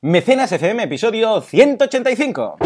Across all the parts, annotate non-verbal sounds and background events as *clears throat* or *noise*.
Mecenas FM, episodio 185.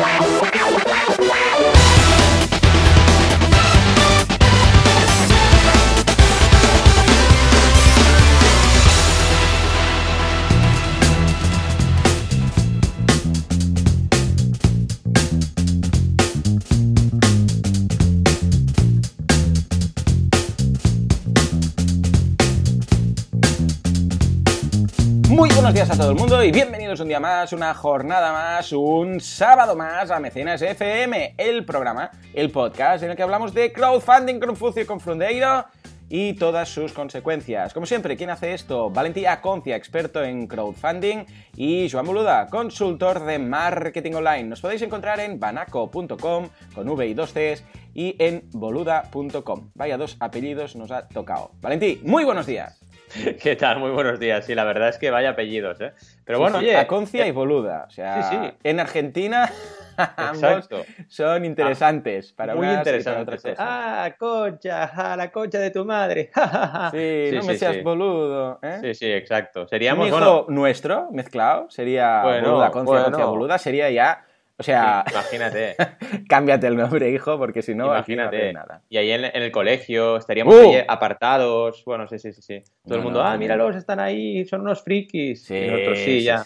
Muy buenos días a todo el mundo y bienvenidos un día más, una jornada más, un sábado más a Mecenas FM, el programa, el podcast en el que hablamos de crowdfunding con Fucio y con Frondeiro y todas sus consecuencias. Como siempre, ¿quién hace esto? Valentía Concia, experto en crowdfunding, y Joan Boluda, consultor de marketing online. Nos podéis encontrar en banaco.com con V y dos Cs y en boluda.com. Vaya dos apellidos nos ha tocado. Valentí, muy buenos días. *laughs* ¿Qué tal? Muy buenos días. Sí, la verdad es que vaya apellidos, ¿eh? Pero bueno, sí, oye. Aconcia eh, y Boluda. O sea, Sí, sí. en Argentina *laughs* ambos son interesantes para muy y para otras cosas. Ah, concha, ah, la concha de tu madre. *laughs* sí, sí, no me seas boludo. ¿eh? Sí, sí, exacto. Un Seríamos, hijo bueno, nuestro mezclado sería Bueno, Boluda, Concia, bueno. Concia, Boluda. Sería ya. O sea, *laughs* imagínate, *laughs* cámbiate el nombre, hijo, porque si no, no imagínate. haces nada. Y ahí en, en el colegio estaríamos ¡Uh! ahí apartados. Bueno, sí, sí, sí, sí. Todo el No, mundo, no, ah, no. míralos, están ahí, son unos frikis. y nosotros sí, ya.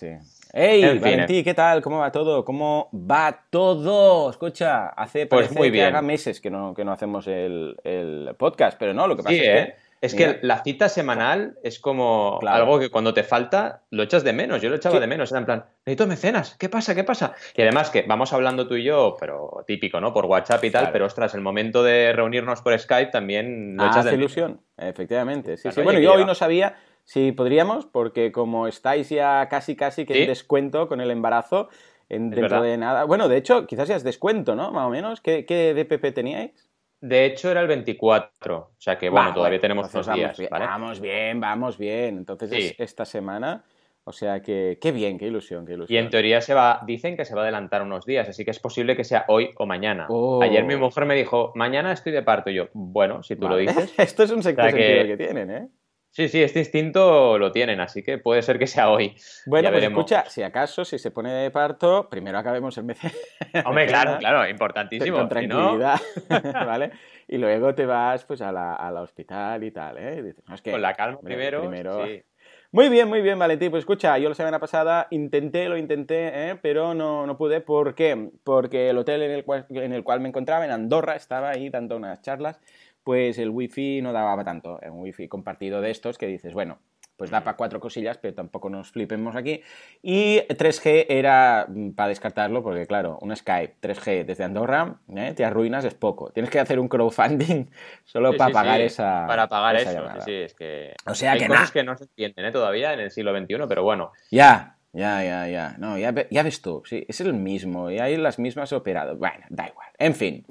Ey, En fin, Valentí, ¿qué tal? ¿Cómo va todo? ¿Cómo va todo? Escucha, hace Pues que haga meses que no, que no hacemos el, el podcast, pero no, lo que pasa Sí, es ¿eh? que Es mira. que la cita semanal es como Claro. algo que cuando te falta lo echas de menos. Yo lo echaba Sí. de menos. Era en plan, necesito mecenas. ¿Qué pasa? ¿Qué pasa? Y además que vamos hablando tú y yo, pero típico, ¿no? Por WhatsApp y tal. Claro. Pero ostras, el momento de reunirnos por Skype también lo Ah, echas de menos. ilusión, efectivamente. Sí, Claro, sí. Bueno, yo hoy no sabía si podríamos, porque como estáis ya casi casi que en descuento con el embarazo, en, dentro verdad. de nada. Bueno, de hecho, quizás ya es descuento, ¿no? Más o menos. ¿Qué, qué DPP teníais? De hecho, era el 24. O sea que, bueno, todavía tenemos unos vamos días. bien, ¿vale? Vamos bien, vamos bien. Entonces Sí. es esta semana. O sea que, qué bien, qué ilusión, qué ilusión. Y en teoría se va, dicen que se va a adelantar unos días, así que es posible que sea hoy o mañana. Oh. Ayer mi mujer me dijo, mañana estoy de parto. Y yo, bueno, si tú Vale. lo dices. *laughs* Esto es un sexto O sea que- sentido que tienen, ¿eh? Sí, sí, este instinto lo tienen, así que puede ser que sea hoy. Bueno, Ya pues veremos. escucha, si acaso, si se pone de parto, primero acabemos el mes. *laughs* Hombre, claro, *laughs* claro, importantísimo. Con no, tranquilidad, *laughs* ¿vale? Y luego te vas pues a la, a la hospital y tal, ¿eh? Y dices, no, es que- con la calma hombre, primero. primero- sí. Muy bien, muy bien, Valentín. Pues escucha, yo la semana pasada intenté, lo intenté, ¿eh? pero no, no pude. ¿Por qué? Porque el hotel en el, cual, en el cual me encontraba, en Andorra, estaba ahí dando unas charlas, pues el wifi no daba tanto. Un wifi compartido de estos que dices, bueno, pues da para cuatro cosillas, pero tampoco nos flipemos aquí. Y 3G era para descartarlo, porque claro, un Skype 3G desde Andorra, ¿eh? te arruinas, es poco. Tienes que hacer un crowdfunding *laughs* solo Sí, para sí, pagar sí, esa. Para pagar esa eso, es que. O sea hay que cosas que no se entienden ¿eh? todavía en el siglo XXI, pero bueno. Ya, ya, ya, ya. No, ya, ve- ya ves tú, sí, es el mismo, y hay las mismas operadas. Bueno, da igual. En fin.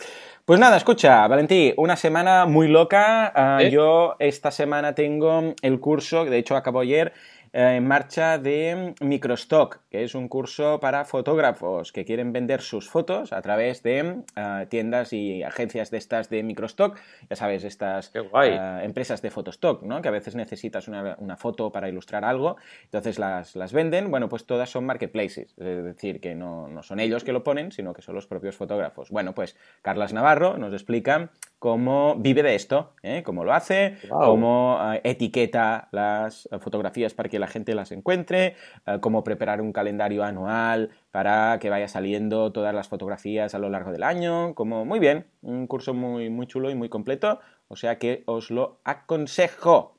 Pues nada, escucha, Valentí, una semana muy loca. Ah, ¿Eh? Yo esta semana tengo el curso, de hecho acabó ayer, en marcha de Microstock, que es un curso para fotógrafos que quieren vender sus fotos a través de ah, tiendas y agencias de estas de Microstock. Ya sabes, estas ah, empresas de fotostock, ¿no? Que a veces necesitas una, una foto para ilustrar algo, entonces las, las venden. Bueno, pues todas son marketplaces, es decir, que no, no son ellos que lo ponen, sino que son los propios fotógrafos. Bueno, pues Carlas Navarro nos explica cómo vive de esto, ¿eh? cómo lo hace, cómo eh, etiqueta las eh, fotografías para que la gente las encuentre, eh, cómo preparar un calendario anual para que vaya saliendo todas las fotografías a lo largo del año, como muy bien, un curso muy, muy chulo y muy completo, o sea que os lo aconsejo.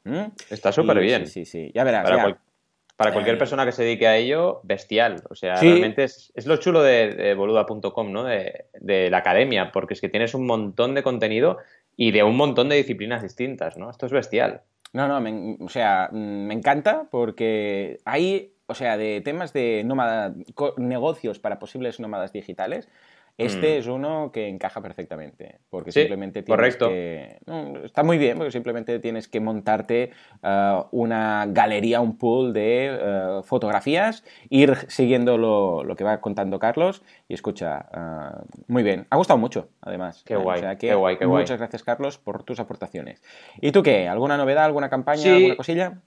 Está súper bien. Sí, sí, sí, ya verás. Para, ya. cual- para cualquier Eh. persona que se dedique a ello, bestial. O sea, Sí. realmente es, es lo chulo de, de boluda.com, ¿no? De, de la academia, porque es que tienes un montón de contenido y de un montón de disciplinas distintas, ¿no? Esto es bestial. No, no, me- o sea, mm, me encanta porque hay, o sea, de temas de nómada, negocios para posibles nómadas digitales, este Mm. es uno que encaja perfectamente, porque Sí, simplemente tienes correcto. que... no, está muy bien, porque simplemente tienes que montarte ah, una galería, un pool de ah, fotografías, ir siguiendo lo, lo que va contando Carlos y escucha, ah, muy bien, ha gustado mucho, además. Qué ¿eh? guay, O sea que qué guay, qué guay. Muchas gracias, Carlos, por tus aportaciones. ¿Y tú qué? ¿Alguna novedad, alguna campaña, Sí. alguna cosilla?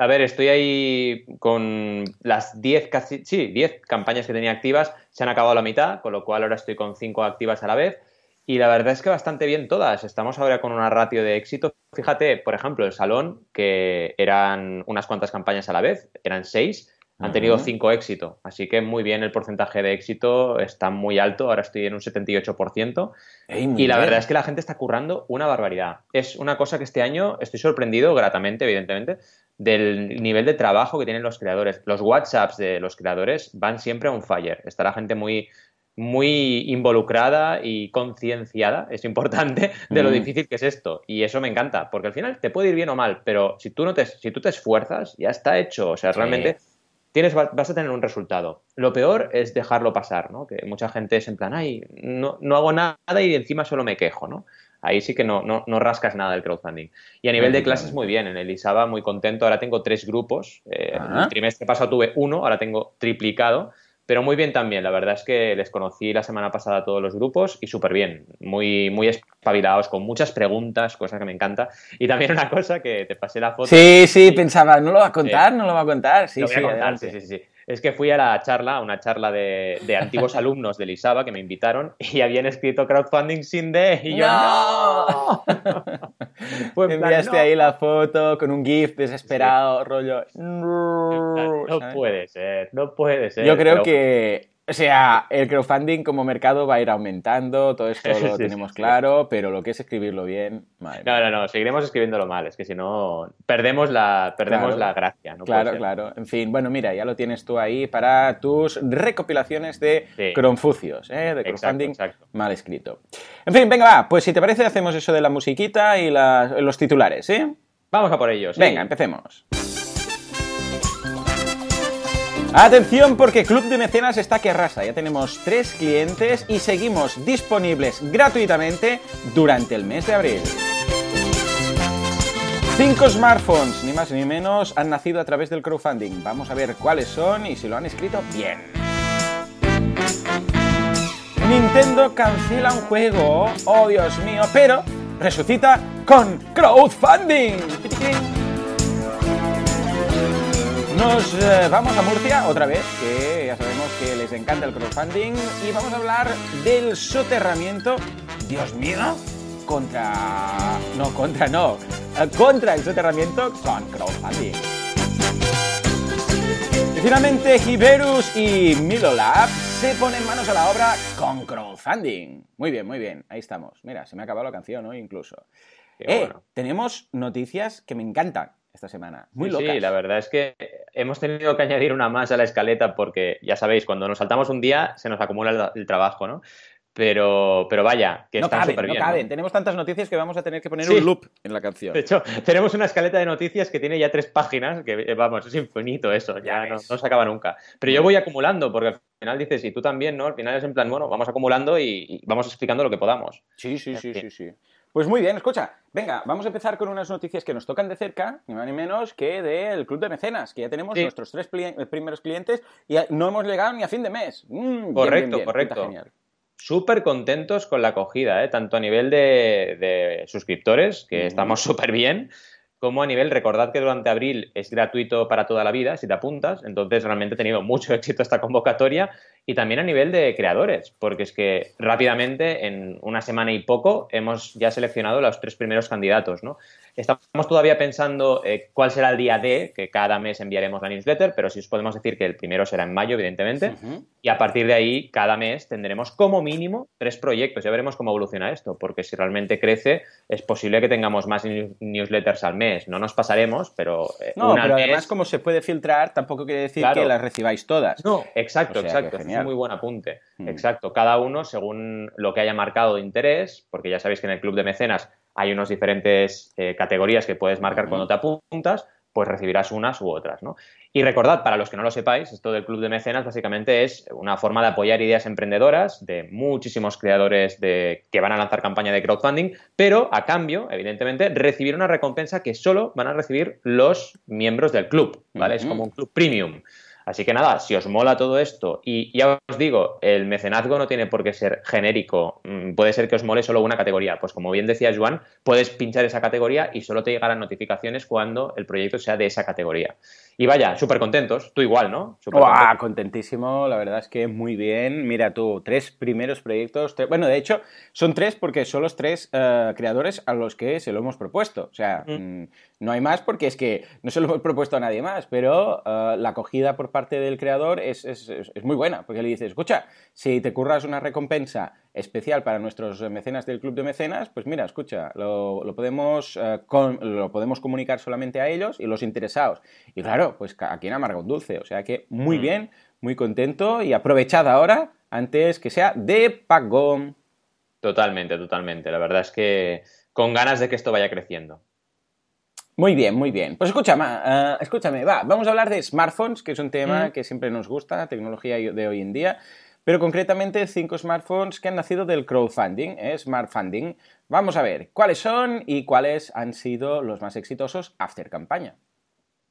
A ver, estoy ahí con las 10 casi, sí, 10 campañas que tenía activas, se han acabado la mitad, con lo cual ahora estoy con 5 activas a la vez. Y la verdad es que bastante bien todas. Estamos ahora con una ratio de éxito. Fíjate, por ejemplo, el salón, que eran unas cuantas campañas a la vez, eran 6, han tenido 5 éxito. Así que muy bien, el porcentaje de éxito está muy alto. Ahora estoy en un 78%. y la verdad es que la gente está currando una barbaridad. Es una cosa que este año estoy sorprendido gratamente, evidentemente, del nivel de trabajo que tienen los creadores. Los WhatsApps de los creadores van siempre a un fire. Está la gente muy, muy involucrada y concienciada, es importante, *laughs* de lo mm. difícil que es esto. Y eso me encanta, porque al final te puede ir bien o mal, pero si tú, no te, si tú te esfuerzas, ya está hecho. O sea, realmente tienes, vas a tener un resultado. Lo peor es dejarlo pasar, ¿no? Que mucha gente es en plan, ay, no, no hago nada y encima solo me quejo, ¿no? Ahí sí que no, no, no rascas nada del crowdfunding. Y a nivel de clases, muy bien. En el ISABA, muy contento. Ahora tengo tres grupos. Eh, el trimestre pasado tuve uno, ahora tengo triplicado. Pero muy bien también, la verdad es que les conocí la semana pasada a todos los grupos y súper bien, muy, muy espabilados, con muchas preguntas, cosa que me encanta. Y también una cosa que te pasé la foto. Sí, sí, pensaba, ¿no lo va a contar? ¿No lo va a contar? Sí, sí, sí, sí, sí es que fui a la charla, una charla de, antiguos *laughs* alumnos de Lisaba que me invitaron y habían escrito crowdfunding sin D y yo ¡No! *laughs* pues Enviaste ahí la foto con un GIF desesperado, rollo. No, puede ser, no puede ser. Yo creo que o sea, el crowdfunding como mercado va a ir aumentando, todo esto *laughs* lo tenemos claro, pero lo que es escribirlo bien, No, no, no, seguiremos escribiéndolo mal, es que si no, perdemos la, perdemos la gracia. No claro, claro. En fin, bueno, mira, ya lo tienes tú ahí para tus recopilaciones de Cronfucios, ¿eh? de crowdfunding mal escrito. En fin, venga, va, pues si te parece, hacemos eso de la musiquita y los titulares, ¿eh? Vamos a por ellos. Venga, empecemos. Atención porque Club de Mecenas está que arrasa. Ya tenemos tres clientes y seguimos disponibles gratuitamente durante el mes de abril. Cinco smartphones, ni más ni menos, han nacido a través del crowdfunding. Vamos a ver cuáles son y si lo han escrito bien. Nintendo cancela un juego, oh Dios mío, pero resucita con crowdfunding. Nos eh, vamos a Murcia otra vez, que ya sabemos que les encanta el crowdfunding, y vamos a hablar del soterramiento, Dios mío, contra... No, contra no, contra el soterramiento con crowdfunding. Y finalmente, Hiberus y Milolab se ponen manos a la obra con crowdfunding. Muy bien, muy bien, ahí estamos. Mira, se me ha acabado la canción hoy incluso. Eh, tenemos noticias que me encantan esta semana. Muy sí, Sí, la verdad es que hemos tenido que añadir una más a la escaleta porque, ya sabéis, cuando nos saltamos un día se nos acumula el, trabajo, ¿no? Pero, pero vaya, que está súper bien. No caben, tenemos tantas noticias que vamos a tener que poner un loop en la canción. De hecho, tenemos una escaleta de noticias que tiene ya tres páginas, que eh, vamos, es infinito eso, ya, no, se acaba nunca. Pero yo voy acumulando, porque al final dices, y tú también, ¿no? Al final es en plan, bueno, vamos acumulando y, y vamos explicando lo que podamos. Sí, sí, sí, sí, sí. Pues muy bien, escucha, venga, vamos a empezar con unas noticias que nos tocan de cerca, ni más ni menos que del Club de Mecenas, que ya tenemos nuestros tres primeros clientes y no hemos llegado ni a fin de mes. Mm, correcto, correcto. Súper contentos con la acogida, ¿eh? tanto a nivel de, suscriptores, que estamos *laughs* súper bien, como a nivel, recordad que durante abril es gratuito para toda la vida si te apuntas, entonces realmente ha tenido mucho *laughs* éxito esta convocatoria y también a nivel de creadores, porque es que rápidamente, en una semana y poco, hemos ya seleccionado los tres primeros candidatos, ¿no? Estamos todavía pensando eh, cuál será el día D, que cada mes enviaremos la newsletter, pero sí os podemos decir que el primero será en mayo, evidentemente, y a partir de ahí, cada mes tendremos como mínimo tres proyectos. Ya veremos cómo evoluciona esto, porque si realmente crece, es posible que tengamos más newsletters al mes. No nos pasaremos, pero... Eh, no, pero además, como se puede filtrar, tampoco quiere decir que las recibáis todas. No, exacto, exacto. Es un muy buen apunte. Mm. Exacto. Cada uno según lo que haya marcado de interés, porque ya sabéis que en el club de mecenas hay unas diferentes eh, categorías que puedes marcar cuando te apuntas, pues recibirás unas u otras, ¿no? Y recordad, para los que no lo sepáis, esto del Club de Mecenas básicamente es una forma de apoyar ideas emprendedoras de muchísimos creadores de, que van a lanzar campaña de crowdfunding, pero a cambio, evidentemente, recibir una recompensa que solo van a recibir los miembros del club, ¿vale? Es como un club premium. Así que nada, si os mola todo esto, y ya os digo, el mecenazgo no tiene por qué ser genérico, mm, puede ser que os mole solo una categoría. Pues como bien decía Juan, puedes pinchar esa categoría y solo te llegarán notificaciones cuando el proyecto sea de esa categoría. Y vaya, súper contentos, tú igual, ¿no? contentísimo, la verdad es que muy bien. Mira tú, tres primeros proyectos, bueno, de hecho, son tres porque son los tres eh, creadores a los que se lo hemos propuesto. O sea, mm, no hay más porque es que no se lo hemos *laughs* propuesto a nadie más, pero eh, la acogida por parte del creador es, muy buena, porque le dices, escucha, si te curras una recompensa especial para nuestros mecenas del club de mecenas, pues mira, escucha, lo, podemos, eh, lo podemos comunicar solamente a ellos y los interesados. Y claro, pues a quien amarga un dulce, o sea que muy mm. bien, muy contento y aprovechad ahora antes que sea de pago. Totalmente, totalmente. La verdad es que con ganas de que esto vaya creciendo. Muy bien, muy bien. Pues escúchame, uh, escúchame, va, vamos a hablar de smartphones, que es un tema mm. que siempre nos gusta, tecnología de hoy en día, pero concretamente cinco smartphones que han nacido del crowdfunding, ¿eh? smart funding. Vamos a ver cuáles son y cuáles han sido los más exitosos after campaña.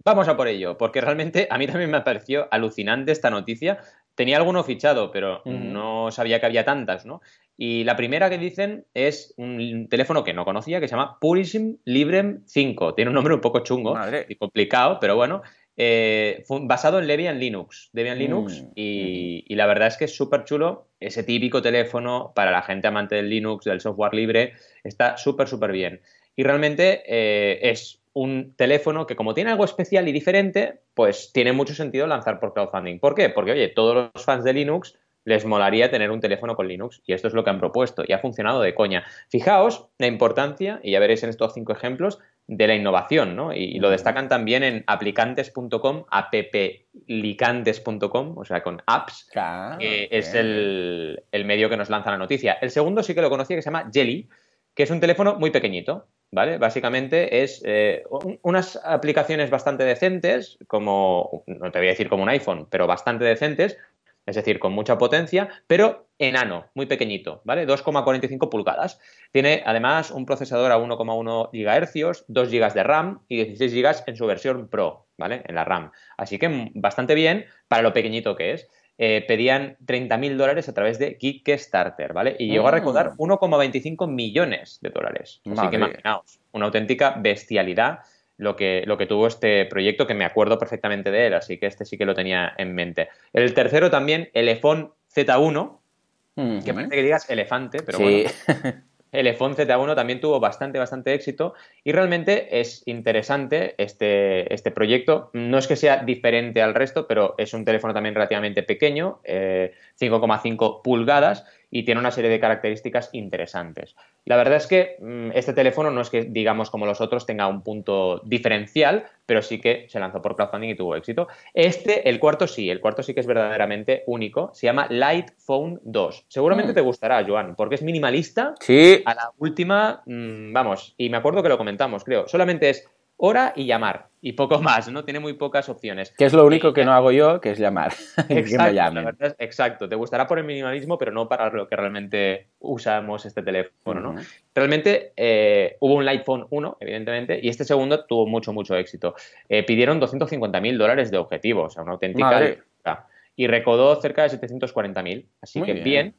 Vamos a por ello, porque realmente a mí también me pareció alucinante esta noticia. Tenía alguno fichado, pero no sabía que había tantas, ¿no? Y la primera que dicen es un teléfono que no conocía, que se llama Purism Librem 5. Tiene un nombre un poco chungo y complicado, pero bueno. Eh, basado en Debian Linux. Debian Linux mm, y, la verdad es que es súper chulo. Ese típico teléfono para la gente amante del Linux, del software libre, está súper, súper bien. Y realmente eh, es un teléfono que como tiene algo especial y diferente, pues tiene mucho sentido lanzar por crowdfunding. ¿Por qué? Porque, oye, todos los fans de Linux les molaría tener un teléfono con Linux y esto es lo que han propuesto y ha funcionado de coña. Fijaos la importancia, y ya veréis en estos cinco ejemplos, de la innovación, ¿no? Y, lo destacan también en aplicantes.com, applicantes.com, o sea, con apps, que es el, medio que nos lanza la noticia. El segundo sí que lo conocía, que se llama Jelly, que es un teléfono muy pequeñito, ¿vale? Básicamente es eh, unas aplicaciones bastante decentes, como, no te voy a decir como un iPhone, pero bastante decentes, es decir, con mucha potencia, pero enano, muy pequeñito, ¿vale? 2,45 pulgadas. Tiene además un procesador a 1,1 GHz, 2 GB de RAM y 16 GB en su versión Pro, ¿vale? En la RAM. Así que bastante bien para lo pequeñito que es. Eh, pedían 30.000 dólares a través de Kickstarter, ¿vale? Y llegó a recaudar 1,25 millones de dólares. Así que imaginaos, una auténtica bestialidad lo que, lo que tuvo este proyecto, que me acuerdo perfectamente de él, así que este sí que lo tenía en mente. El tercero también, el iPhone Z1, que parece que digas elefante, pero bueno. El iPhone Z1 también tuvo bastante, bastante éxito y realmente es interesante este, este proyecto. No es que sea diferente al resto, pero es un teléfono también relativamente pequeño, 5,5 eh, pulgadas, y tiene una serie de características interesantes. La verdad es que mm, este teléfono no es que, digamos, como los otros, tenga un punto diferencial, pero sí que se lanzó por crowdfunding y tuvo éxito. Este, el cuarto sí, el cuarto sí que es verdaderamente único. Se llama Light Phone 2. Seguramente mm. te gustará, Joan, porque es minimalista. Sí. A la última, mm, vamos, y me acuerdo que lo comentamos, creo. Solamente es hora y llamar. Y poco más, ¿no? Tiene muy pocas opciones. Que es lo único que no hago yo, que es llamar. *laughs* Exacto, exacto. Te gustará por el minimalismo, pero no para lo que realmente usamos este teléfono, ¿no? Realmente eh, hubo un iPhone 1, evidentemente, y este segundo tuvo mucho, mucho éxito. Eh, pidieron 250 mil dólares de objetivos, o sea, una auténtica... Y recaudó cerca de 740 mil. Así que bien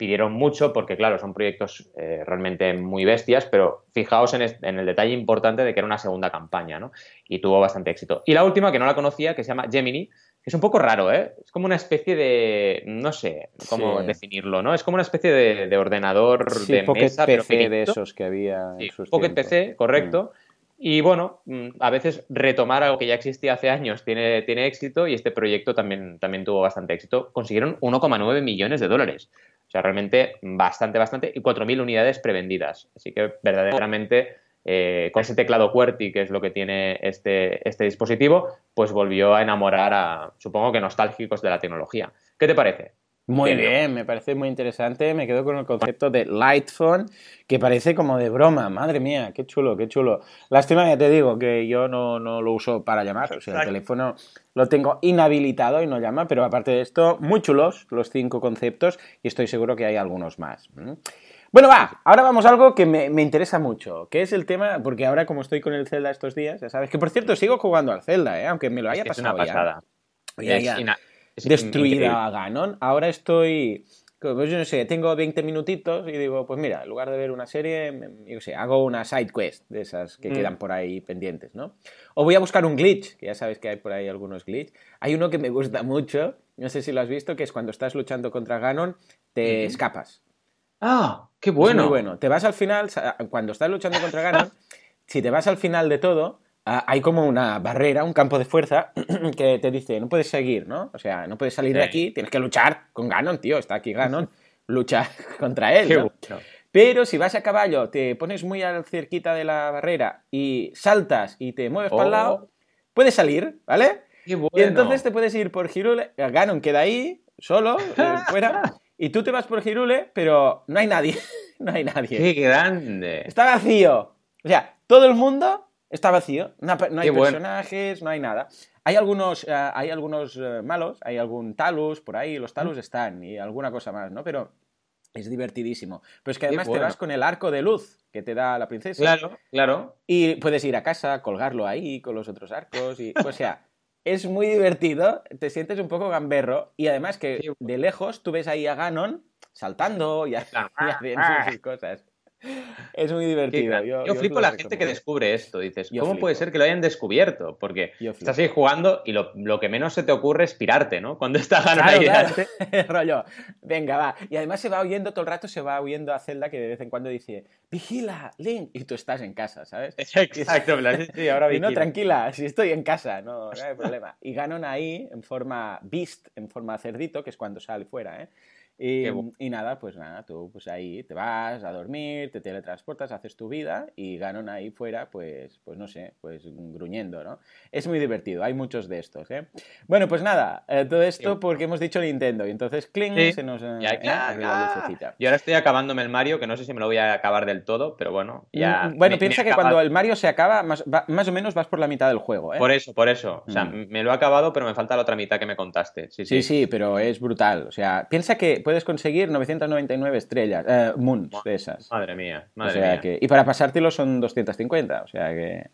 pidieron mucho porque, claro, son proyectos eh, realmente muy bestias, pero fijaos en, el detalle importante de que era una segunda campaña, ¿no? Y tuvo bastante éxito. Y la última, que no la conocía, que se llama Gemini, que es un poco raro, ¿eh? Es como una especie de, no sé cómo definirlo, ¿no? Es como una especie de, ordenador de mesa, PC de esos que había en sus Pocket PC, correcto. Mm. Y bueno, mm, a veces retomar algo que ya existía hace años tiene, tiene éxito y este proyecto también, también tuvo bastante éxito. Consiguieron 1,9 millones de dólares. O sea, realmente bastante, bastante. Y 4.000 unidades prevendidas. Así que verdaderamente eh, con ese teclado QWERTY, que es lo que tiene este, este dispositivo, pues volvió a enamorar a, supongo que nostálgicos de la tecnología. ¿Qué te parece? Muy bien, me parece muy interesante. Me quedo con el concepto de Lightphone, que parece como de broma. Madre mía, qué chulo, qué chulo. Lástima, ya te digo, que yo no, lo uso para llamar. O sea, el teléfono lo tengo inhabilitado y no llama, pero aparte de esto, muy chulos los cinco conceptos y estoy seguro que hay algunos más. Bueno, va, ahora vamos a algo que me, interesa mucho, que es el tema, porque ahora como estoy con el Zelda estos días, ya sabes, que por cierto sigo jugando al Zelda, ¿eh? aunque me lo haya pasado ya. Ya, Es ya. ina- es destruida a Ganon. Ahora estoy, pues yo no sé, tengo 20 minutitos y digo, pues mira, en lugar de ver una serie, yo sé, hago una side quest de esas que Mm. quedan por ahí pendientes, ¿no? O voy a buscar un glitch, que ya sabes que hay por ahí algunos glitch. Hay uno que me gusta mucho, no sé si lo has visto, que es cuando estás luchando contra Ganon, te Ujú. escapas. Ah, qué Es bueno. muy bueno. Te vas al final, cuando estás luchando contra Ganon, *laughs* si te vas al final de todo, hay como una barrera, un campo de fuerza *clears throat* que te dice, no puedes seguir, ¿no? O sea, no puedes salir de aquí, tienes que luchar con Ganon, tío, está aquí Ganon, *laughs* lucha *laughs* contra él. ¿no? Pero si vas a caballo, te pones muy cerquita de la barrera y saltas y te mueves para el Oh. lado, puedes salir, ¿vale? Qué bueno. Y entonces te puedes ir por Girule, Ganon queda ahí, solo, eh, *laughs* fuera, y tú te vas por Girule, pero no hay nadie, no hay nadie. Qué grande. Está vacío. O sea, todo el mundo está vacío. No, ha- no hay Qué bueno. personajes, no hay nada. Hay algunos, eh, hay algunos eh, malos, hay algún talus por ahí, los talus están y alguna cosa más, ¿no? Pero es divertidísimo. Pero es que además te vas con el arco de luz que te da la princesa. Claro, claro. Y puedes ir a casa, colgarlo ahí con los otros arcos. Y, o sea, *laughs* es muy divertido, te sientes un poco gamberro. Y además que de lejos tú ves ahí a Ganon saltando y, *laughs* y haciendo sus cosas. *laughs* Es muy divertido. Yo, flipo la gente que descubre esto. Dices, Yo ¿cómo flipo. puede ser que lo hayan descubierto? Porque estás ahí jugando y lo, lo que menos se te ocurre es pirarte, ¿no? Cuando está Ganon Claro. *laughs* *laughs* Rollo, venga, va. Y además se va oyendo todo el rato, se va oyendo a Zelda que de vez en cuando dice, vigila, Link, y tú estás en casa, ¿sabes? Exacto, sí, ahora Y no, vigila. tranquila, si estoy en casa, no, no hay problema. Y Ganon ahí, en forma beast, en forma cerdito, que es cuando sale fuera, ¿eh? Y, bu- y nada, pues nada, tú pues ahí te vas a dormir, te teletransportas, haces tu vida y Ganon ahí fuera, pues, pues no sé, pues gruñendo, ¿no? Es muy divertido, hay muchos de estos, ¿eh? Bueno, pues nada, eh, todo esto porque hemos dicho Nintendo y entonces cling Sí. se nos eh, Ya, eh, ya, abre la lucecita. Yo ahora estoy acabándome el Mario, que no sé si me lo voy a acabar del todo, pero bueno, ya. Mm, bueno, me- piensa me que acabado- cuando el Mario se acaba, más, va- más o menos vas por la mitad del juego, ¿eh? Por eso, por eso. O sea, Mm. me lo he acabado, pero me falta la otra mitad que me contaste. Sí, Sí, sí. sí, pero es brutal. O sea, piensa que puedes conseguir 999 estrellas, eh, moons de esas. Madre mía, O madre sea mía. que, y para pasártelo son 250, o sea que...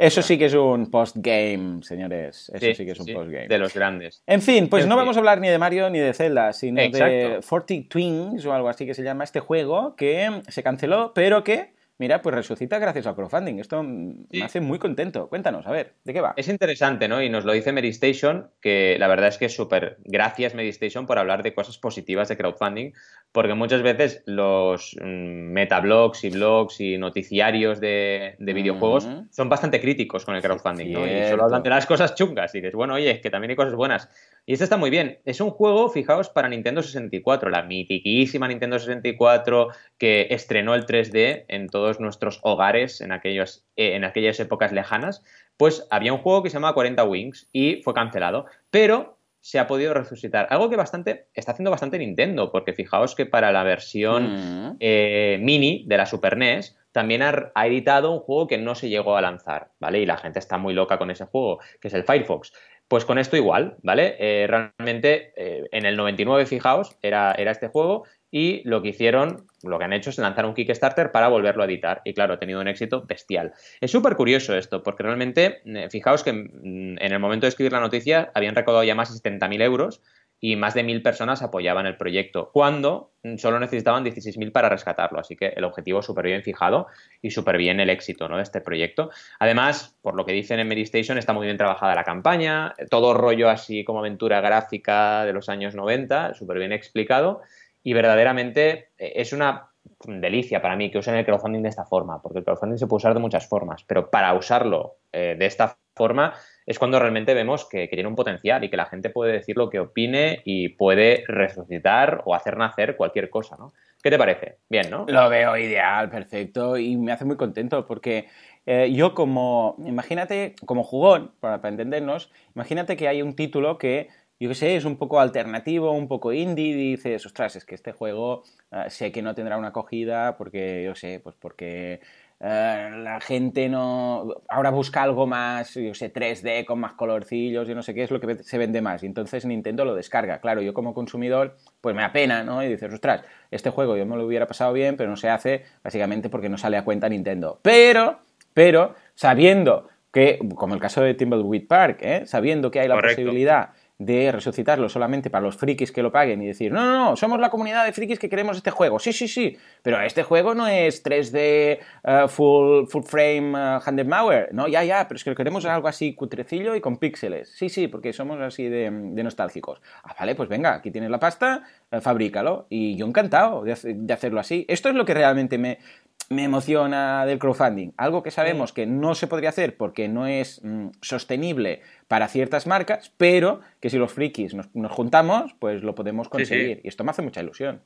Eso sí que es un postgame, señores. Eso sí, que es un sí, postgame. De los grandes. En fin, pues En no fin. vamos a hablar ni de Mario ni de Zelda, sino de. 40 Twins o algo así que se llama este juego que se canceló, pero que, mira, pues resucita gracias al crowdfunding. Esto Sí. me hace muy contento. Cuéntanos, a ver, ¿de qué va? Es interesante, ¿no? Y nos lo dice Medistation, que la verdad es que es súper. Gracias, Medistation, por hablar de cosas positivas de crowdfunding, porque muchas veces los mm, metablogs y blogs y noticiarios de, de videojuegos son bastante críticos con el crowdfunding, ¿no? Y solo hablan de las cosas chungas y dices, bueno, oye, es que también hay cosas buenas. Y este está muy bien. Es un juego, fijaos, para Nintendo 64, la mitiquísima Nintendo 64 que estrenó el 3D en todos nuestros hogares en, aquellos, eh, en aquellas épocas lejanas. Pues había un juego que se llamaba 40 Wings y fue cancelado. Pero se ha podido resucitar. Algo que bastante está haciendo bastante Nintendo, porque fijaos que para la versión Mm. eh, mini de la Super NES también ha, editado un juego que no se llegó a lanzar, ¿vale? Y la gente está muy loca con ese juego, que es el Firefox. Pues con esto igual, ¿vale? Eh, realmente eh, en el 99, fijaos, era, era este juego y lo que hicieron, lo que han hecho es lanzar un Kickstarter para volverlo a editar. Y claro, ha tenido un éxito bestial. Es súper curioso esto, porque realmente, eh, fijaos que mm, en el momento de escribir la noticia habían recaudado ya más de 70.000 euros y más de 1.000 personas apoyaban el proyecto, cuando solo necesitaban 16.000 para rescatarlo. Así que el objetivo súper bien fijado y súper bien el éxito ¿no? de este proyecto. Además, por lo que dicen en Medistation, está muy bien trabajada la campaña, todo rollo así como aventura gráfica de los años 90, súper bien explicado y verdaderamente eh, es una delicia para mí que usen el crowdfunding de esta forma, porque el crowdfunding se puede usar de muchas formas, pero para usarlo eh, de esta forma es cuando realmente vemos que, tiene un potencial y que la gente puede decir lo que opine y puede resucitar o hacer nacer cualquier cosa, ¿no? ¿Qué te parece? Bien, ¿no? Lo veo ideal, perfecto, y me hace muy contento porque eh, yo como, imagínate, como jugón, para, para entendernos, imagínate que hay un título que, yo qué sé, es un poco alternativo, un poco indie, y dices, ostras, es que este juego eh, sé que no tendrá una acogida porque, yo sé, pues porque eh, la gente no ahora busca algo más, yo sé, 3D con más colorcillos y no sé qué es lo que se vende más. Y entonces Nintendo lo descarga. Claro, yo como consumidor, pues me apena, ¿no? Y dices, ostras, este juego yo me lo hubiera pasado bien, pero no se hace básicamente porque no sale a cuenta Nintendo. Pero, pero, sabiendo que, como el caso de Timbleweed Park, ¿eh? sabiendo que hay la posibilidad de resucitarlo solamente para los frikis que lo paguen y decir, no, no, no, somos la comunidad de frikis que queremos este juego. Sí, sí, sí, pero este juego no es 3D uh, full, full frame uh. No, ya, ya, pero es que queremos algo así cutrecillo y con píxeles. Sí, sí, porque somos así de, nostálgicos. Ah, vale, pues venga, aquí tienes la pasta, uh, fabrícalo. Y yo encantado de hacerlo así. Esto es lo que realmente me, me emociona del crowdfunding. Algo que sabemos que no se podría hacer porque no es mm, sostenible para ciertas marcas, pero que si los frikis nos, juntamos, pues lo podemos conseguir. Y esto me hace mucha ilusión.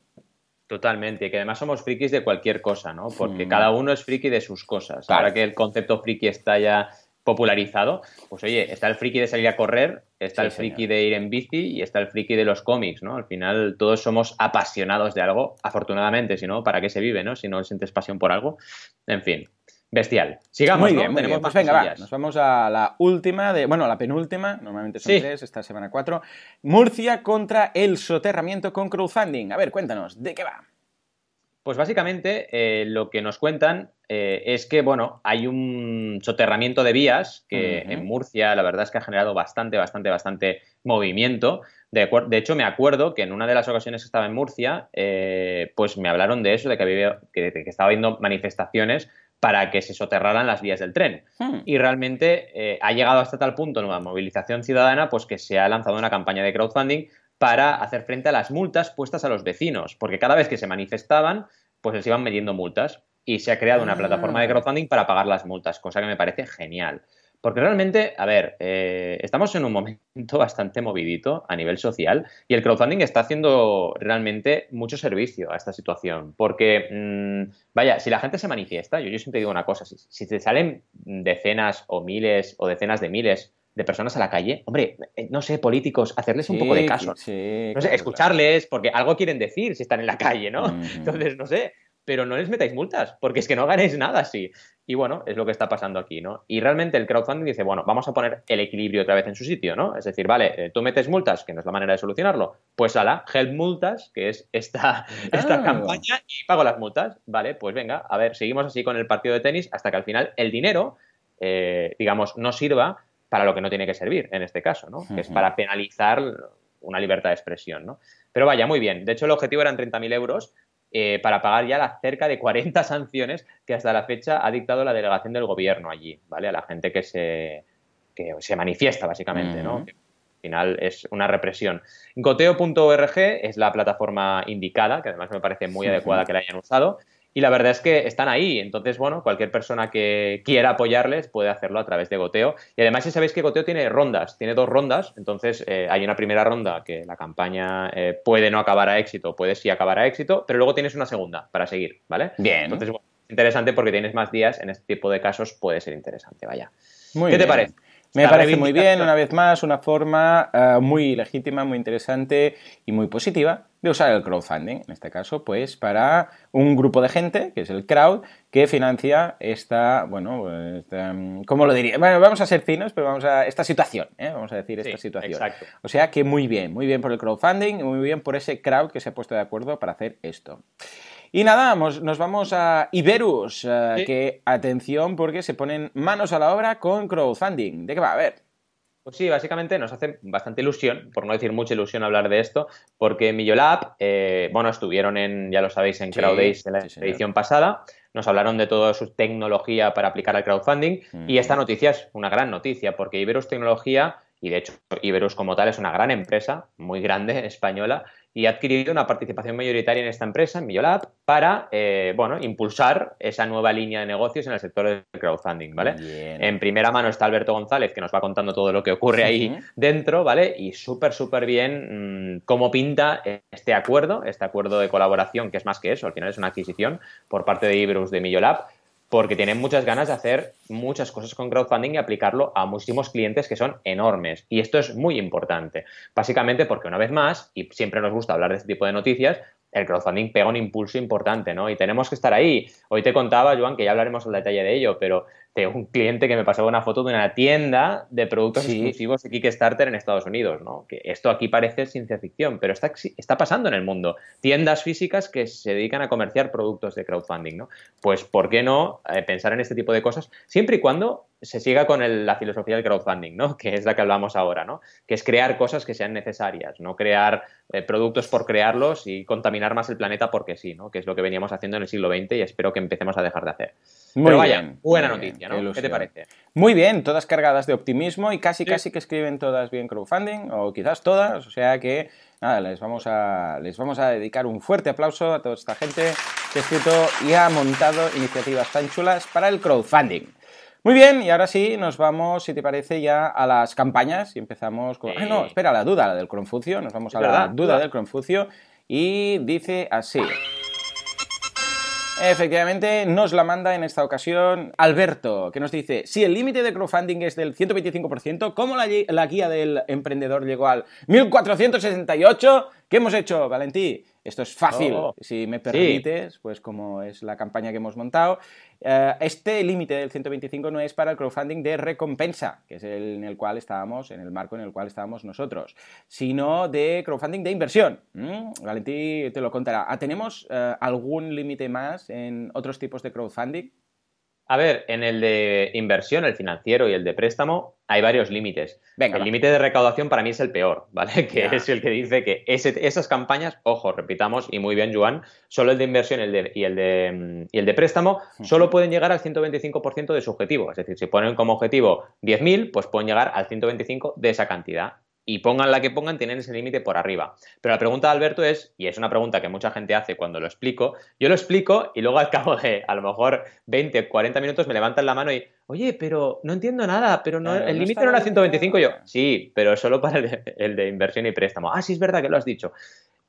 Totalmente, que además somos frikis de cualquier cosa, ¿no? Porque mm. cada uno es friki de sus cosas. Ahora que el concepto friki está ya popularizado, pues oye, está el friki de salir a correr, está el friki de ir en bici y está el friki de los cómics, ¿no? Al final todos somos apasionados de algo, afortunadamente, si no, ¿para qué se vive, no? Si no sientes pasión por algo. En fin, bestial. Sigamos, muy bien, Tenemos Pues venga, va, nos vamos a la última, de, bueno, la penúltima, normalmente son tres, esta semana cuatro. Murcia contra el soterramiento con crowdfunding. A ver, cuéntanos, ¿de qué va? Pues básicamente eh, lo que nos cuentan eh, es que, bueno, hay un soterramiento de vías que en Murcia la verdad es que ha generado bastante, bastante, bastante movimiento. De, hecho, me acuerdo que en una de las ocasiones que estaba en Murcia, eh, pues me hablaron de eso, de que, había, que, estaba habiendo manifestaciones para que se soterraran las vías del tren. Hmm. Y realmente ha llegado hasta tal punto la movilización ciudadana, pues que se ha lanzado una campaña de crowdfunding para hacer frente a las multas puestas a los vecinos, porque cada vez que se manifestaban, pues les iban metiendo multas y se ha creado una plataforma de ah. crowdfunding para pagar las multas, cosa que me parece genial. Porque realmente, a ver, eh, estamos en un momento *laughs* bastante movidito a nivel social y el crowdfunding está haciendo realmente mucho servicio a esta situación. Porque, mm, vaya, si la gente se manifiesta, yo, yo siempre digo una cosa, si, si te salen decenas o miles o decenas de miles de personas a la calle, hombre, eh, no sé, políticos, hacerles un poco de caso. no sé, escucharles, porque algo quieren decir si están en la calle, ¿no? Entonces, no sé, pero no les metáis multas, porque es que no ganéis nada así. Y bueno, es lo que está pasando aquí, ¿no? Y realmente el crowdfunding dice, bueno, vamos a poner el equilibrio otra vez en su sitio, ¿no? Es decir, vale, eh, tú metes multas, que no es la manera de solucionarlo, pues la help multas, que es esta, esta ah. campaña, y pago las multas, vale, pues venga, a ver, seguimos así con el partido de tenis hasta que al final el dinero, eh, digamos, no sirva para lo que no tiene que servir en este caso, ¿no? Que es para penalizar una libertad de expresión, ¿no? Pero vaya, muy bien. De hecho, el objetivo eran 30.000 euros eh, para pagar ya las cerca de 40 *laughs* sanciones que hasta la fecha ha dictado la delegación del gobierno allí, ¿vale? A la gente que se, que se manifiesta, básicamente, ¿no? al final es una represión. Goteo.org es la plataforma indicada, que además me parece muy adecuada que la hayan usado. Y la verdad es que están ahí. Entonces, bueno, cualquier persona que quiera apoyarles puede hacerlo a través de Goteo. Y además, si sabéis que Goteo tiene rondas, tiene dos rondas. Entonces, eh, hay una primera ronda que la campaña eh, puede no acabar a éxito, puede sí acabar a éxito, pero luego tienes una segunda para seguir, ¿vale? Bien. Entonces, bueno, interesante porque tienes más días. En este tipo de casos puede ser interesante, vaya. ¿Qué te parece? Me parece muy bien, una vez más, una forma eh, muy legítima, muy interesante y muy positiva de usar el crowdfunding, en este caso, pues para un grupo de gente, que es el crowd, que financia esta, bueno, ¿cómo lo diría? Bueno, vamos a ser finos, pero vamos a esta situación, ¿eh? vamos a decir esta situación. Exacto. O sea que muy bien, muy bien por el crowdfunding, muy bien por ese crowd que se ha puesto de acuerdo para hacer esto. Y nada, nos vamos a Iberus, eh, que atención porque se ponen manos a la obra con crowdfunding. ¿De qué va? A ver. Pues sí, básicamente nos hace bastante ilusión, por no decir mucha ilusión hablar de esto, porque Millolab, eh, bueno, estuvieron en, ya lo sabéis, en CrowdAce en la edición pasada, nos hablaron de toda su tecnología para aplicar al crowdfunding, y esta noticia es una gran noticia, porque Iberus Tecnología, y de hecho Iberus como tal es una gran empresa, muy grande, *laughs* española, y ha adquirido una participación mayoritaria en esta empresa, en Millolab, para eh, bueno, impulsar esa nueva línea de negocios en el sector del crowdfunding, ¿vale? En primera mano está Alberto González, que nos va contando todo lo que ocurre ahí dentro, ¿vale? Y súper, súper bien mm, cómo pinta este acuerdo, este acuerdo de colaboración, que es más que eso, al final es una adquisición por parte de Iberus de Millolab, porque tienen muchas ganas de hacer muchas cosas con crowdfunding y aplicarlo a muchísimos clientes que son enormes. Y esto es muy importante, básicamente porque una vez más, y siempre nos gusta hablar de este tipo de noticias, el crowdfunding pega un impulso importante, ¿no? Y tenemos que estar ahí. Hoy te contaba, Joan, que ya hablaremos al detalle de ello, pero de un cliente que me pasó una foto de una tienda de productos exclusivos de Kickstarter en Estados Unidos, ¿no? Que esto aquí parece ciencia ficción, pero está, está pasando en el mundo. Tiendas físicas que se dedican a comerciar productos de crowdfunding, ¿no? Pues, ¿por qué no eh, pensar en este tipo de cosas? Siempre y cuando se siga con la filosofía del crowdfunding, ¿no? *laughs* Que es la que hablamos ahora, ¿no? Que es crear cosas que sean necesarias, no crear eh, productos por crearlos y contaminar más el planeta porque sí, ¿no? Que es lo que veníamos haciendo en el siglo XX y espero que empecemos a dejar de hacer. Muy Pero vaya, bien, buena noticia, ¿no? ¿Qué te parece? Muy bien, todas cargadas de optimismo y casi casi que escriben todas bien crowdfunding o quizás todas, o sea que nada, les vamos a les vamos a dedicar un fuerte aplauso a toda esta gente que ha escrito y ha montado iniciativas tan chulas para el crowdfunding. Muy bien, y ahora sí, nos vamos, si te parece, ya a las campañas y empezamos con... Ah, no, espera, la duda, la del Confucio, nos vamos a la duda del Confucio y dice así. Efectivamente, nos la manda en esta ocasión Alberto, que nos dice, si el límite de crowdfunding es del 125%, ¿cómo la, la, guía del emprendedor llegó al 1468? ¿Qué hemos hecho, Valentí? Esto es fácil, oh. si me permites, pues como es la campaña que hemos montado. Eh, este límite del 125 no es para el crowdfunding de recompensa, que es el en el cual estábamos, en el marco en el cual estábamos nosotros, sino de crowdfunding de inversión. ¿Mm? Valentí te lo contará. Ah, ¿Tenemos eh, algún límite más en otros tipos de crowdfunding? A ver, en el de inversión, el financiero y el de préstamo, hay varios límites. el límite de recaudación para mí es el peor, ¿vale? *laughs* Que es el que dice que esas campañas, ojo, repitamos, y muy bien, Joan, solo el de inversión y, el de, y el de préstamo solo pueden llegar al 125% de su objetivo. Es decir, si ponen como objetivo 10.000, pues pueden llegar al 125 de esa cantidad y pongan la que pongan, tienen ese límite por arriba. Pero la pregunta de Alberto es, y es una pregunta que mucha gente hace cuando lo explico, yo lo explico y luego al cabo de a lo mejor 20, 40 minutos me levantan la mano y, oye, pero no entiendo nada, pero no, el límite no era 125 yo. Sí, pero solo para el de inversión y préstamo. Ah, sí, es verdad que lo has dicho.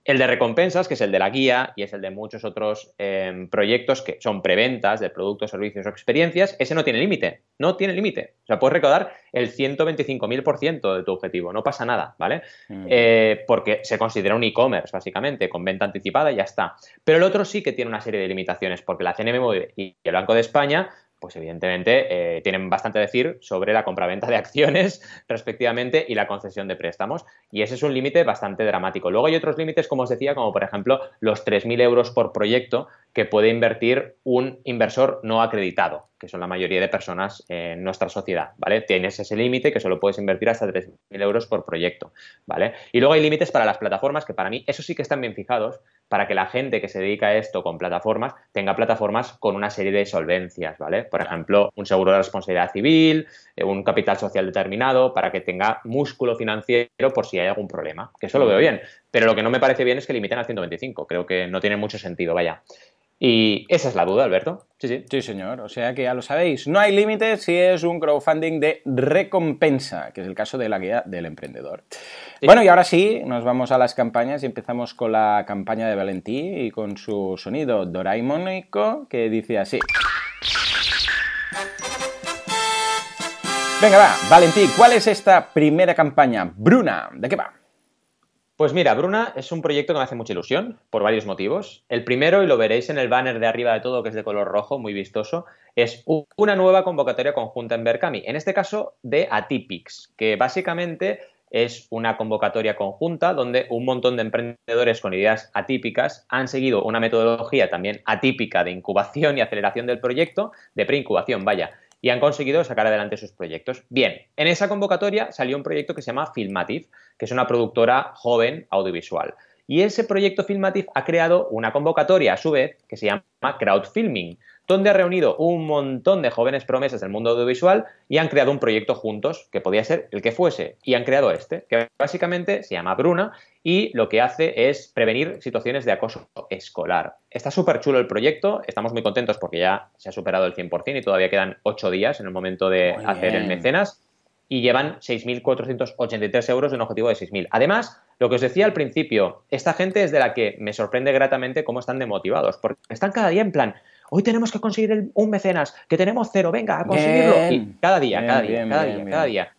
El de recompensas, que es el de la guía y es el de muchos otros em, proyectos que son preventas de productos, servicios o experiencias, ese no tiene límite, no tiene límite. O sea, puedes recaudar el 125.000% de tu objetivo, no pasa nada, ¿vale? Mm. Eh, porque se considera un e-commerce, básicamente, con venta anticipada y ya está. Pero el otro sí que tiene una serie de limitaciones, porque la CNMV y el Banco de España pues evidentemente eh, tienen bastante a decir sobre la compraventa de *laughs* acciones respectivamente y la concesión de préstamos. Y ese es un límite bastante dramático. Luego hay otros límites, como os decía, como por ejemplo los 3.000 euros por proyecto que puede invertir un inversor no acreditado, que son la mayoría de personas en nuestra sociedad, ¿vale? Tienes ese límite que solo puedes invertir hasta 3.000 euros por proyecto, ¿vale? Y luego hay límites para las plataformas que para mí, eso sí que están bien fijados, para que la gente que se dedica a esto con plataformas tenga plataformas con una serie de solvencias, ¿vale? Por ejemplo, un seguro de responsabilidad civil, eh, un capital social determinado, para que tenga músculo financiero por si hay algún problema, que eso lo veo bien. Pero lo que no me parece bien es que limiten al 125, creo que no tiene mucho sentido, vaya. Y esa es la duda, Alberto. Sí, sí. Sí, señor. O sea que ya lo sabéis. No hay límites si es un crowdfunding de recompensa, que es el caso de la guía del emprendedor. Bueno, y ahora sí, nos vamos a las campañas y empezamos con la campaña de Valentí y con su sonido doraemonico que dice así. Venga, va, Valentí, ¿cuál es esta primera campaña? Bruna, ¿de qué va? Pues mira, Bruna es un proyecto que me hace mucha ilusión por varios motivos. El primero, y lo veréis en el banner de arriba de todo, que es de color rojo, muy vistoso, es una nueva convocatoria conjunta en Berkami, en este caso de Atypics, que básicamente es una convocatoria conjunta donde un montón de emprendedores con ideas atípicas han seguido una metodología también atípica de incubación y aceleración del proyecto, de preincubación, vaya, y han conseguido sacar adelante sus proyectos. Bien, en esa convocatoria salió un proyecto que se llama Filmative, que es una productora joven audiovisual. Y ese proyecto Filmative ha creado una convocatoria a su vez que se llama Crowdfilming, donde ha reunido un montón de jóvenes promesas del mundo audiovisual y han creado un proyecto juntos, que podía ser el que fuese, y han creado este, que básicamente se llama Bruna y lo que hace es prevenir situaciones de acoso escolar. Está súper chulo el proyecto, estamos muy contentos porque ya se ha superado el 100% y todavía quedan 8 días en el momento de hacer el mecenas y llevan 6.483 euros de un objetivo de 6.000. Además, lo que os decía al principio, esta gente es de la que me sorprende gratamente cómo están demotivados, porque están cada día en plan, hoy tenemos que conseguir un mecenas, que tenemos cero, venga, a conseguirlo. y cada día, cada día, cada día, cada día.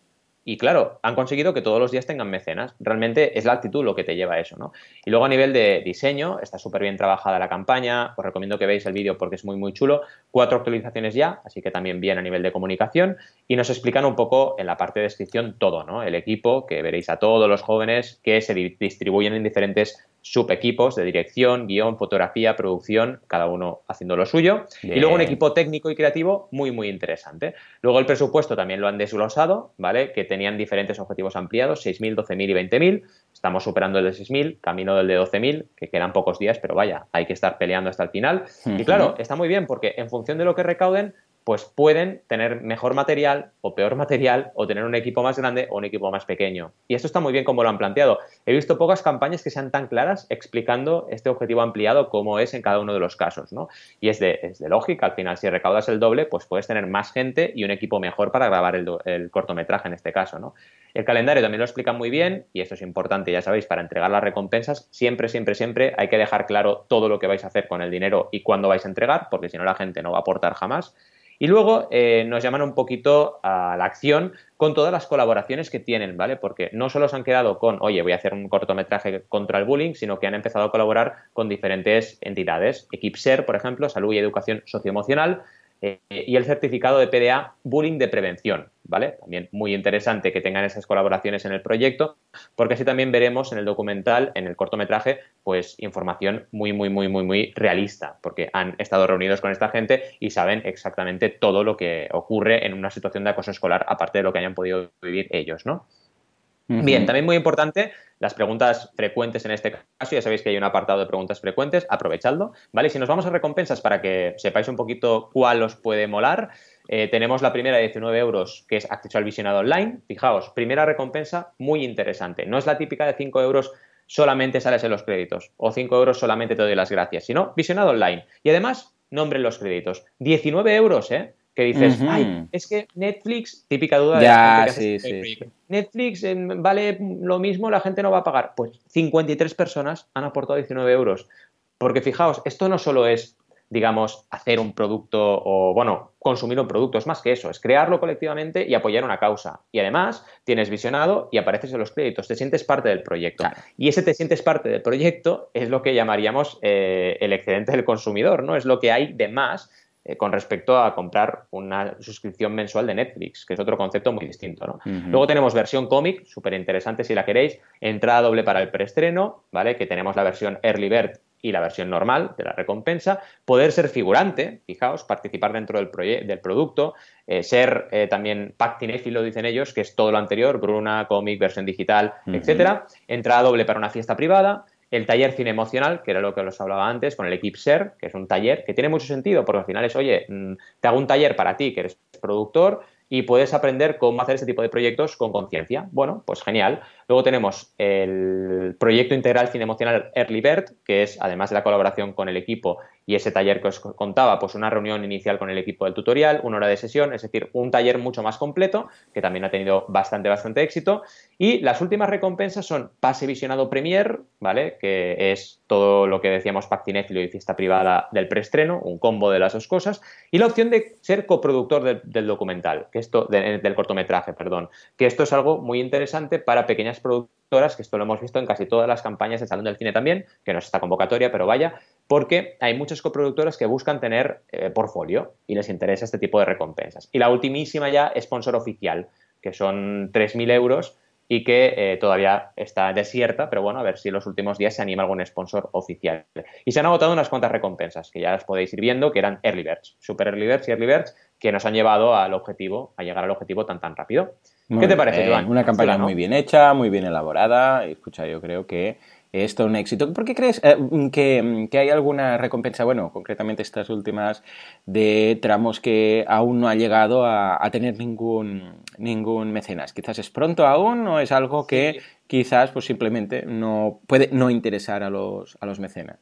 Y claro, han conseguido que todos los días tengan mecenas. Realmente es la actitud lo que te lleva a eso, ¿no? Y luego a nivel de diseño, está súper bien trabajada la campaña. Os recomiendo que veáis el vídeo porque es muy, muy chulo. Cuatro actualizaciones ya, así que también bien a nivel de comunicación. Y nos explican un poco en la parte de descripción todo, ¿no? El equipo, que veréis a todos los jóvenes que se distribuyen en diferentes subequipos de dirección, guion, fotografía, producción, cada uno haciendo lo suyo. Y luego un equipo técnico y creativo muy, muy interesante. Luego el presupuesto también lo han desglosado, ¿vale? Que tenían diferentes objetivos ampliados, 6.000, 12.000 y 20.000. Estamos superando el de 6.000, camino del de 12.000, que quedan pocos días, pero vaya, hay que estar peleando hasta el final. Y claro, está muy bien porque en función de lo que recauden, pues pueden tener mejor material o peor material o tener un equipo más grande o un equipo más pequeño. Y esto está muy bien como lo han planteado. He visto pocas campañas que sean tan claras explicando este objetivo ampliado como es en cada uno de los casos, ¿no? Y es de, es de lógica, al final, si recaudas el doble, pues puedes tener más gente y un equipo mejor para grabar el, el cortometraje en este caso, ¿no? El calendario también lo explica muy bien y esto es importante, ya sabéis, para entregar las recompensas, siempre, siempre, siempre hay que dejar claro todo lo que vais a hacer con el dinero y cuándo vais a entregar, porque si no la gente no va a aportar jamás. Y luego eh, nos llaman un poquito a la acción con todas las colaboraciones que tienen, ¿vale? Porque no solo se han quedado con, oye, voy a hacer un cortometraje contra el bullying, sino que han empezado a colaborar con diferentes entidades. Equipser, por ejemplo, Salud y Educación Socioemocional, eh, y el certificado de PDA Bullying de Prevención, ¿vale? También muy interesante que tengan esas colaboraciones en el proyecto, porque así también veremos en el documental, en el cortometraje, pues información muy, muy, muy, muy, muy realista, porque han estado reunidos con esta gente y saben exactamente todo lo que ocurre en una situación de acoso escolar, aparte de lo que hayan podido vivir ellos, ¿no? Bien, también muy importante las preguntas frecuentes en este caso. Ya sabéis que hay un apartado de preguntas frecuentes, aprovechadlo. ¿vale? Si nos vamos a recompensas para que sepáis un poquito cuál os puede molar, eh, tenemos la primera de 19 euros, que es acceso al visionado online. Fijaos, primera recompensa muy interesante. No es la típica de 5 euros solamente sales en los créditos o 5 euros solamente te doy las gracias, sino visionado online. Y además, nombre los créditos. 19 euros, ¿eh? Que dices, ay, es que Netflix, típica duda de la gente que sí, Netflix em, vale lo mismo, la gente no va a pagar. Pues 53 personas han aportado 19 euros. Porque fijaos, esto no solo es, digamos, hacer un producto o, bueno, consumir un producto, es más que eso, es crearlo colectivamente y apoyar una causa. Y además tienes visionado y apareces en los créditos, te sientes parte del proyecto. Y ese te sientes parte del proyecto es lo que llamaríamos eh, el excedente del consumidor, ¿no? Es lo que hay de más eh, con respecto a comprar una suscripción mensual de Netflix, que es otro concepto muy distinto. ¿no? Luego tenemos versión cómic, súper interesante si la queréis, entrada doble para el preestreno, ¿vale? que tenemos la versión Early Bird y la versión normal de la recompensa, poder ser figurante, fijaos, participar dentro del, del producto, eh, ser eh, también pack cinéfilo, dicen ellos, que es todo lo anterior, Bruna, cómic, versión digital, etcétera, entrada doble para una fiesta privada, el taller cine emocional, que era lo que os hablaba antes, con el Equip Ser, que es un taller que tiene mucho sentido, porque al final es, oye, mm, te hago un taller para ti, que eres productor, y puedes aprender cómo hacer este tipo de proyectos con conciencia. Bueno, pues genial. Luego tenemos el proyecto integral cine emocional Early Bird, que es, además de la colaboración con el equipo y ese taller que os contaba, pues una reunión inicial con el equipo del tutorial, una hora de sesión, es decir, un taller mucho más completo, que también ha tenido bastante, bastante éxito. Y las últimas recompensas son pase visionado Premier, ¿vale? Que es todo lo que decíamos Pack y fiesta privada del preestreno, un combo de las dos cosas. Y la opción de ser coproductor del documental, que esto, del cortometraje, perdón, que esto es algo muy interesante para pequeñas productoras, que esto lo hemos visto en casi todas las campañas del Salón del Cine también, que no es esta convocatoria, pero vaya, porque hay muchas coproductoras que buscan tener eh, portfolio y les interesa este tipo de recompensas. Y la ultimísima ya, sponsor oficial, que son 3.000 euros y que eh, todavía está desierta, pero bueno, a ver si en los últimos días se anima algún sponsor oficial. Y se han agotado unas cuantas recompensas, que ya las podéis ir viendo, que eran Early Birds, Super Early Birds y Early Birds, que nos han llevado al objetivo, a llegar al objetivo tan tan rápido. ¿Qué te parece, Joan? Una campaña muy bien hecha, muy bien elaborada. Escucha, yo creo que esto es un éxito. ¿Por qué crees eh, que, hay alguna recompensa, bueno, concretamente estas últimas, de tramos que aún no ha llegado a, tener ningún, ningún mecenas? Quizás es pronto aún o es algo que quizás pues simplemente no puede no interesar a los, a los mecenas.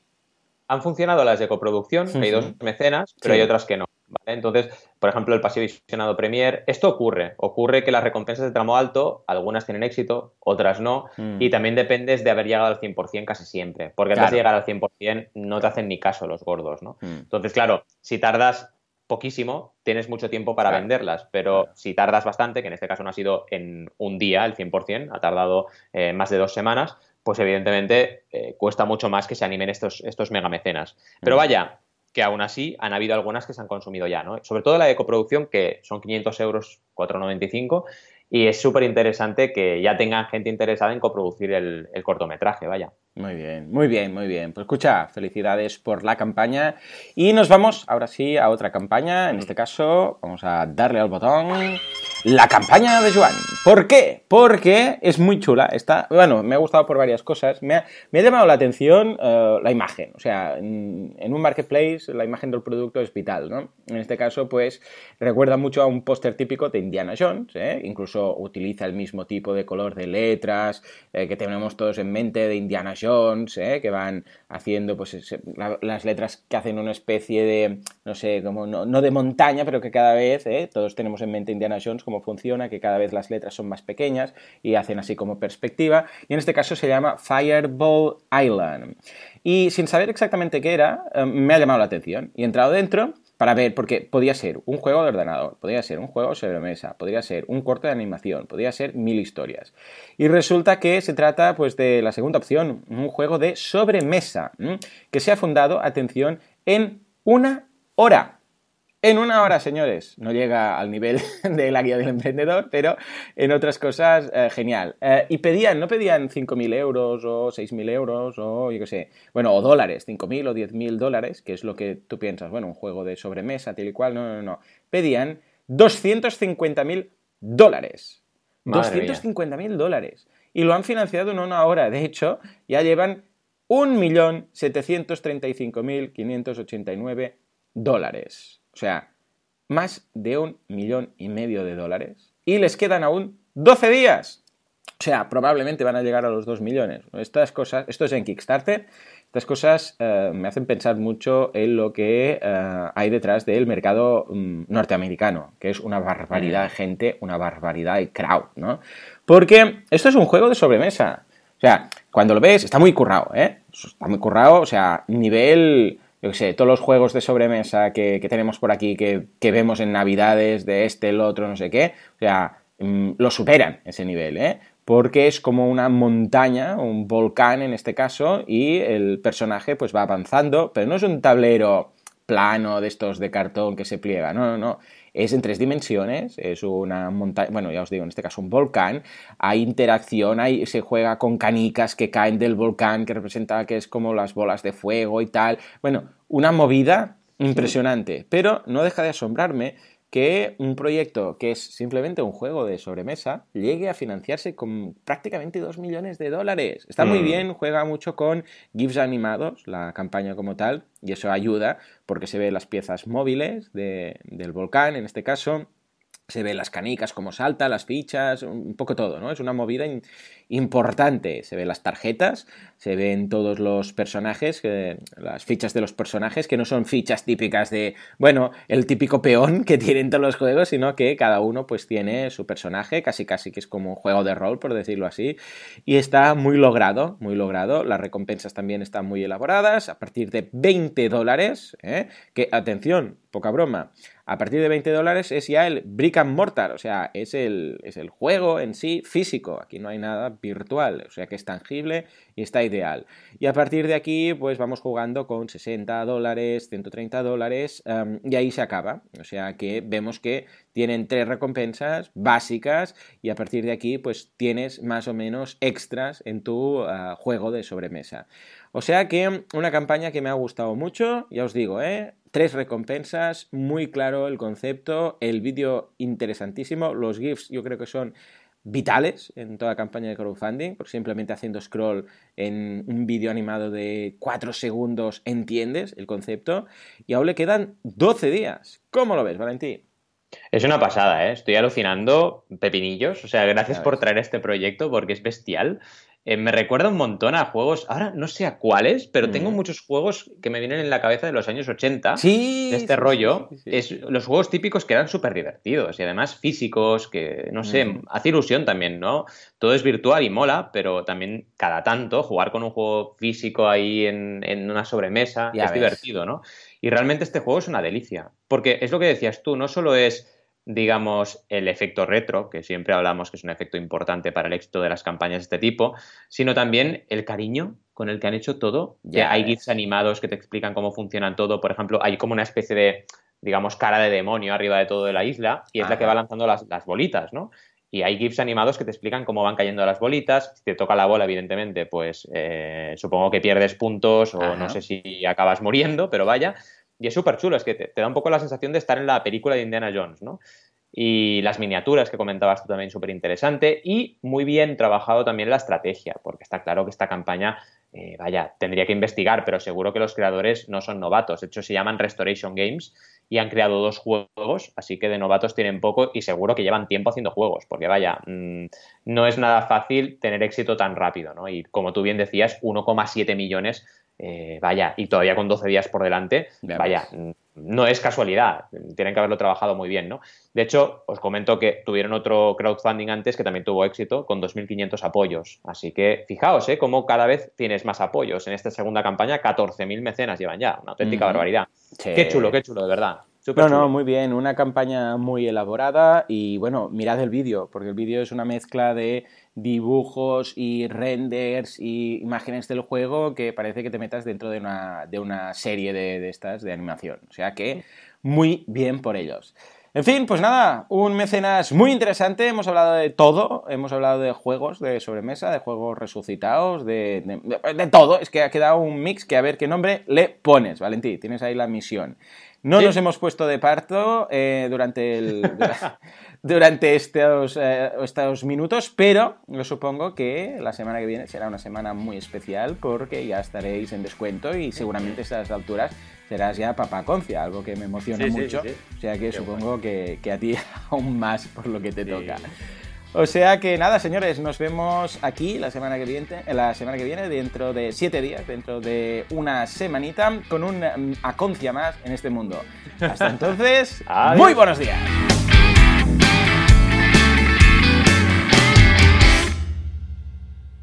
Han funcionado las de coproducción, hay dos mecenas, pero hay otras que no. Entonces, por ejemplo, el pasivo visionado Premier, esto ocurre. Ocurre que las recompensas de tramo alto, algunas tienen éxito, otras no, mm. y también dependes de haber llegado al 100% casi siempre, porque antes de llegar al 100% no te hacen ni caso los gordos, ¿no? Mm. Entonces, claro, si tardas poquísimo, tienes mucho tiempo para venderlas, pero si tardas bastante, que en este caso no ha sido en un día el 100%, ha tardado eh, más de dos semanas, pues evidentemente eh, cuesta mucho más que se animen estos, estos megamecenas. Pero vaya, que aún así han habido algunas que se han consumido ya, ¿no? Sobre todo la de coproducción, que son 500 euros, 4,95, y es súper interesante que ya tengan gente interesada en coproducir el cortometraje, vaya. Muy bien, muy bien, muy bien. Pues escucha, felicidades por la campaña. Y nos vamos ahora sí a otra campaña. En este caso, vamos a darle al botón. La campaña de Joan. ¿Por qué? Porque es muy chula. Está, bueno, me ha gustado por varias cosas. Me ha, llamado la atención eh, la imagen. O sea, en, un marketplace la imagen del producto es vital, ¿no? En este caso, pues recuerda mucho a un póster típico de Indiana Jones. ¿eh? Incluso utiliza el mismo tipo de color de letras eh, que tenemos todos en mente de Indiana Jones ¿eh? que van haciendo pues las letras que hacen una especie de, no sé, como no, de montaña, pero que cada vez, ¿eh? todos tenemos en mente Indiana Jones cómo funciona, que cada vez las letras son más pequeñas y hacen así como perspectiva. Y en este caso se llama Fireball Island. Y sin saber exactamente qué era, eh, me ha llamado la atención. Y he entrado dentro para ver, porque podía ser un juego de ordenador, podía ser un juego sobre mesa, podría ser un corto de animación, podría ser mil historias. Y resulta que se trata pues de la segunda opción, un juego de sobremesa, que se ha fundado, atención, en una hora. En una hora, señores. No llega al nivel *laughs* de la guía del emprendedor, pero en otras cosas, eh, genial. Eh, y pedían, no pedían 5.000 euros o 6.000 euros o yo qué sé, bueno, o dólares, 5.000 o 10.000 dólares, que es lo que tú piensas, bueno, un juego de sobremesa, tal y cual, no, no, no. Pedían 250.000 dólares. 250.000 dólares. Y lo han financiado en una hora. De hecho, ya llevan 1.735.589 dólares. O sea, más de un millón y medio de dólares. Y les quedan aún 12 días. O sea, probablemente van a llegar a los 2 millones. Estas cosas, esto es en Kickstarter, estas cosas eh, me hacen pensar mucho en lo que eh, hay detrás del mercado mm, norteamericano, que es una barbaridad de gente, una barbaridad de crowd, ¿no? Porque esto es un juego de sobremesa. O sea, cuando lo ves, está muy currado, ¿eh? Está muy currado, o sea, nivel yo qué sé, todos los juegos de sobremesa que, tenemos por aquí, que, vemos en Navidades, de este, el otro, no sé qué, o sea, mm, lo superan ese nivel, ¿eh? Porque es como una montaña, un volcán en este caso, y el personaje pues va avanzando, pero no es un tablero plano de estos de cartón que se pliega, no, no, no es en tres dimensiones, es una montaña, bueno, ya os digo, en este caso un volcán, hay interacción, hay, se juega con canicas que caen del volcán, que representa que es como las bolas de fuego y tal. Bueno, una movida impresionante, pero no deja de asombrarme que un proyecto que es simplemente un juego de sobremesa llegue a financiarse con prácticamente 2 millones de dólares. Está muy mm. bien, juega mucho con GIFs animados, la campaña como tal, y eso ayuda porque se ve las piezas móviles del volcán, en este caso, se ve las canicas, cómo salta, las fichas, un poco todo, ¿no? Es una movida importante. Se ven las tarjetas, se ven todos los personajes, las fichas de los personajes, que no son fichas típicas de, bueno, el típico peón que tienen todos los juegos, sino que cada uno pues tiene su personaje, casi casi que es como un juego de rol, por decirlo así, y está muy logrado, muy logrado. Las recompensas también están muy elaboradas, a partir de 20 dólares, ¿eh? que, atención, poca broma, a partir de 20 dólares es ya el brick and mortar, o sea, es el, es el juego en sí físico, aquí no hay nada virtual, o sea que es tangible y está ideal. Y a partir de aquí, pues vamos jugando con 60 dólares, 130 dólares, em, y ahí se acaba, o sea que vemos que tienen tres recompensas básicas y a partir de aquí, pues tienes más o menos extras en tu ah, juego de sobremesa. O sea que una campaña que me ha gustado mucho, ya os digo, ¿eh? Tres recompensas, muy claro el concepto, el vídeo interesantísimo, los GIFs yo creo que son vitales en toda campaña de crowdfunding, porque simplemente haciendo scroll en un vídeo animado de 4 segundos entiendes el concepto, y aún le quedan 12 días. ¿Cómo lo ves, Valentín? Es una pasada, ¿eh? estoy alucinando, pepinillos. O sea, gracias por traer este proyecto porque es bestial. Eh, me recuerda un montón a juegos, ahora no sé a cuáles, pero tengo muchos juegos que me vienen en la cabeza de los años 80 sí, de este rollo. es los juegos típicos que eran súper divertidos y además físicos, que no sé, hace ilusión también, ¿no? Todo es virtual y mola, pero también cada tanto jugar con un juego físico ahí en, una sobremesa es divertido, ¿no? Y realmente este juego es una delicia, porque es lo que decías tú, no solo es digamos, el efecto retro, que siempre hablamos que es un efecto importante para el éxito de las campañas de este tipo, sino también el cariño con el que han hecho todo. Ya hay GIFs animados que te explican cómo funcionan todo. Por ejemplo, hay como una especie de, digamos, cara de demonio arriba de todo de la isla y es la que va lanzando las, bolitas, ¿no? Y hay GIFs animados que te explican cómo van cayendo las bolitas. Si te toca la bola, evidentemente, pues eh, supongo que pierdes puntos o no sé si acabas muriendo, pero vaya. Y es súper chulo, es que te, da un poco la sensación de estar en la película de Indiana Jones, ¿no? Y las miniaturas que comentabas tú también súper interesante y muy bien trabajado también la estrategia, porque está claro que esta campaña, eh, vaya, tendría que investigar, pero seguro que los creadores no son novatos, de hecho se llaman Restoration Games y han creado dos juegos, así que de novatos tienen poco y seguro que llevan tiempo haciendo juegos, porque vaya, mm, no es nada fácil tener éxito tan rápido, ¿no? Y como tú bien decías, 1,7 millones eh, vaya, y todavía con 12 días por delante, vaya, no es casualidad, tienen que haberlo trabajado muy bien, ¿no? De hecho, os comento que tuvieron otro crowdfunding antes que también tuvo éxito con 2.500 apoyos, así que fijaos, ¿eh? Cómo cada vez tienes más apoyos. En esta segunda campaña, 14.000 mecenas llevan ya, una auténtica barbaridad. Qué chulo, qué chulo, de verdad no, no, muy bien, una campaña muy elaborada y bueno, mirad el vídeo, porque el vídeo es una mezcla de dibujos y renders y imágenes del juego que parece que te metas dentro de una, de una serie de, de estas de animación. O sea que muy bien por ellos. En fin, pues nada, un mecenas muy interesante. Hemos hablado de todo. Hemos hablado de juegos de sobremesa, de juegos resucitados, de, de, todo. Es que ha quedado un mix que a ver qué nombre le pones, Valentín. Tienes ahí la misión. No nos hemos puesto de parto eh, durante, el, *laughs* durante estos, eh, estos minutos, pero yo supongo que la semana que viene será una semana muy especial porque ya estaréis en descuento y seguramente a estas alturas serás ya papaconcia, algo que me emociona mucho. o sea que supongo que, que, a ti *laughs* aún más por lo que te toca. O sea que nada, señores, nos vemos aquí la semana que viene, la semana que viene dentro de siete días, dentro de una semanita, con un mm, aconcia más en este mundo. Hasta *laughs* entonces, muy buenos días.